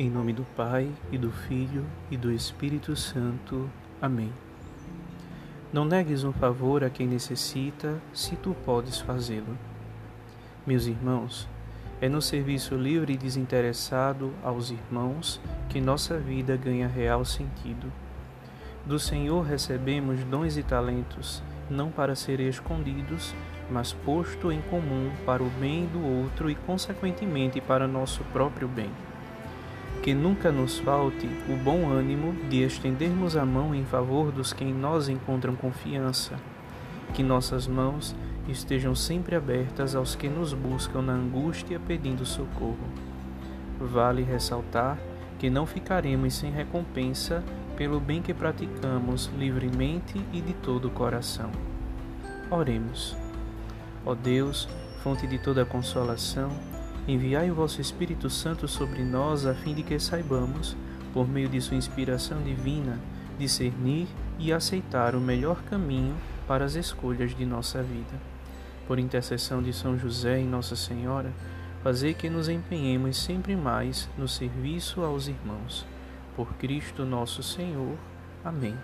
Em nome do Pai, e do Filho, e do Espírito Santo. Amém. Não negues um favor a quem necessita, se tu podes fazê-lo. Meus irmãos, é no serviço livre e desinteressado aos irmãos que nossa vida ganha real sentido. Do Senhor recebemos dons e talentos, não para serem escondidos, mas posto em comum para o bem do outro e, consequentemente, para nosso próprio bem que nunca nos falte o bom ânimo de estendermos a mão em favor dos que em nós encontram confiança, que nossas mãos estejam sempre abertas aos que nos buscam na angústia pedindo socorro. Vale ressaltar que não ficaremos sem recompensa pelo bem que praticamos livremente e de todo o coração. Oremos. Ó Deus, fonte de toda consolação, Enviai o vosso Espírito Santo sobre nós, a fim de que saibamos, por meio de sua inspiração divina, discernir e aceitar o melhor caminho para as escolhas de nossa vida. Por intercessão de São José e Nossa Senhora, fazei que nos empenhemos sempre mais no serviço aos irmãos. Por Cristo nosso Senhor. Amém.